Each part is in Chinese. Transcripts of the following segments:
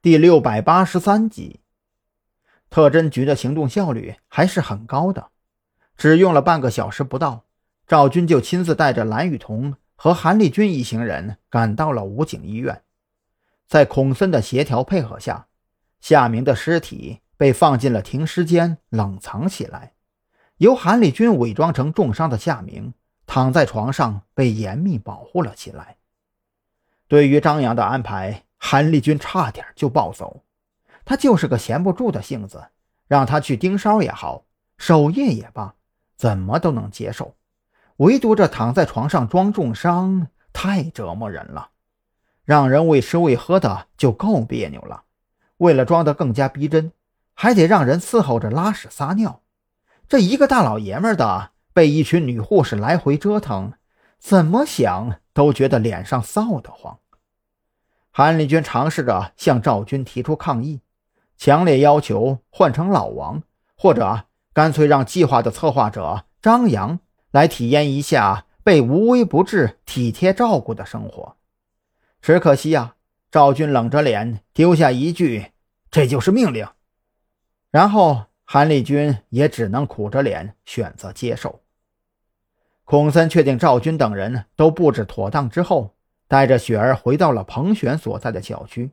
第六百八十三集。特侦局的行动效率还是很高的，只用了半个小时不到，赵军就亲自带着蓝雨桐和韩立军一行人赶到了武警医院。在孔森的协调配合下，夏明的尸体被放进了停尸间冷藏起来，由韩立军伪装成重伤的夏明躺在床上被严密保护了起来。对于张扬的安排，韩立军差点就暴走。他就是个闲不住的性子，让他去盯梢也好，守夜也罢，怎么都能接受。唯独这躺在床上装重伤，太折磨人了，让人喂吃喂喝的就够别扭了。为了装得更加逼真，还得让人伺候着拉屎撒尿。这一个大老爷们的被一群女护士来回折腾，怎么想都觉得脸上臊得慌。韩立军尝试着向赵军提出抗议。强烈要求换成老王，或者干脆让计划的策划者张扬来体验一下被无微不至、体贴照顾的生活。只可惜呀，赵军冷着脸丢下一句：“这就是命令。”然后韩立军也只能苦着脸选择接受。孔森确定赵军等人都布置妥当之后，带着雪儿回到了彭璇所在的小区，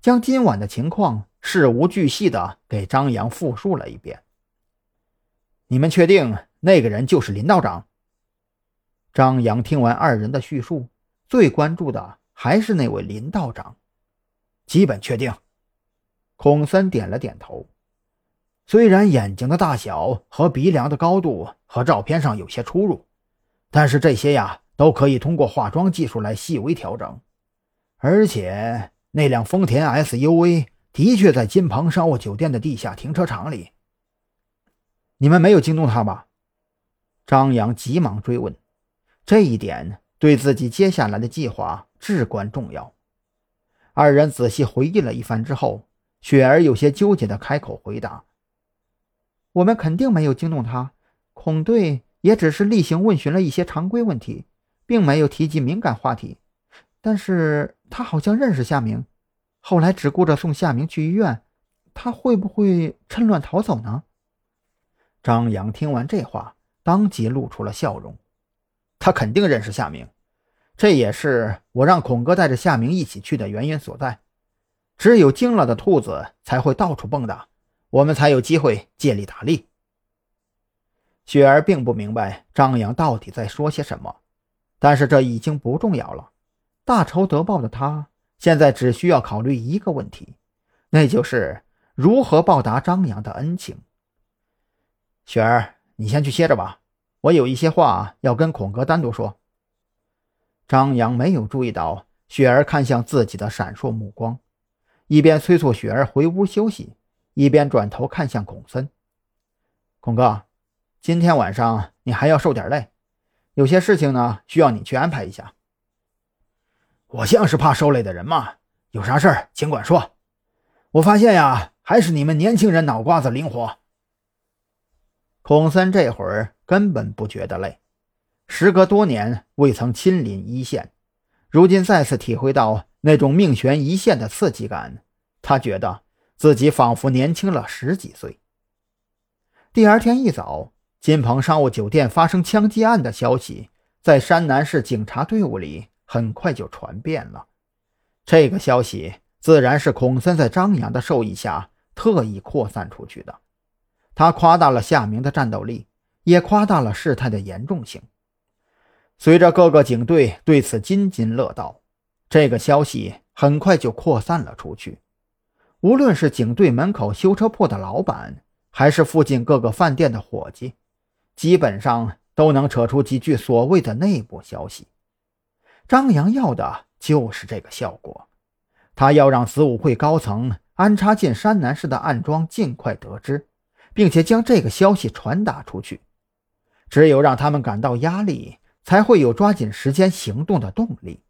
将今晚的情况。事无巨细的给张扬复述了一遍。你们确定那个人就是林道长？张扬听完二人的叙述，最关注的还是那位林道长。基本确定。孔森点了点头。虽然眼睛的大小和鼻梁的高度和照片上有些出入，但是这些呀都可以通过化妆技术来细微调整。而且那辆丰田 SUV。的确，在金鹏商务酒店的地下停车场里。你们没有惊动他吧？张扬急忙追问，这一点对自己接下来的计划至关重要。二人仔细回忆了一番之后，雪儿有些纠结的开口回答：“我们肯定没有惊动他，孔队也只是例行问询了一些常规问题，并没有提及敏感话题。但是他好像认识夏明。”后来只顾着送夏明去医院，他会不会趁乱逃走呢？张扬听完这话，当即露出了笑容。他肯定认识夏明，这也是我让孔哥带着夏明一起去的原因所在。只有惊了的兔子才会到处蹦跶，我们才有机会借力打力。雪儿并不明白张扬到底在说些什么，但是这已经不重要了。大仇得报的他。现在只需要考虑一个问题，那就是如何报答张扬的恩情。雪儿，你先去歇着吧，我有一些话要跟孔哥单独说。张扬没有注意到雪儿看向自己的闪烁目光，一边催促雪儿回屋休息，一边转头看向孔森。孔哥，今天晚上你还要受点累，有些事情呢需要你去安排一下。我像是怕受累的人吗？有啥事儿尽管说。我发现呀，还是你们年轻人脑瓜子灵活。孔森这会儿根本不觉得累，时隔多年未曾亲临一线，如今再次体会到那种命悬一线的刺激感，他觉得自己仿佛年轻了十几岁。第二天一早，金鹏商务酒店发生枪击案的消息在山南市警察队伍里。很快就传遍了。这个消息自然是孔森在张扬的授意下特意扩散出去的。他夸大了夏明的战斗力，也夸大了事态的严重性。随着各个警队对此津津乐道，这个消息很快就扩散了出去。无论是警队门口修车铺的老板，还是附近各个饭店的伙计，基本上都能扯出几句所谓的内部消息。张扬要的就是这个效果，他要让子午会高层安插进山南市的暗桩尽快得知，并且将这个消息传达出去。只有让他们感到压力，才会有抓紧时间行动的动力。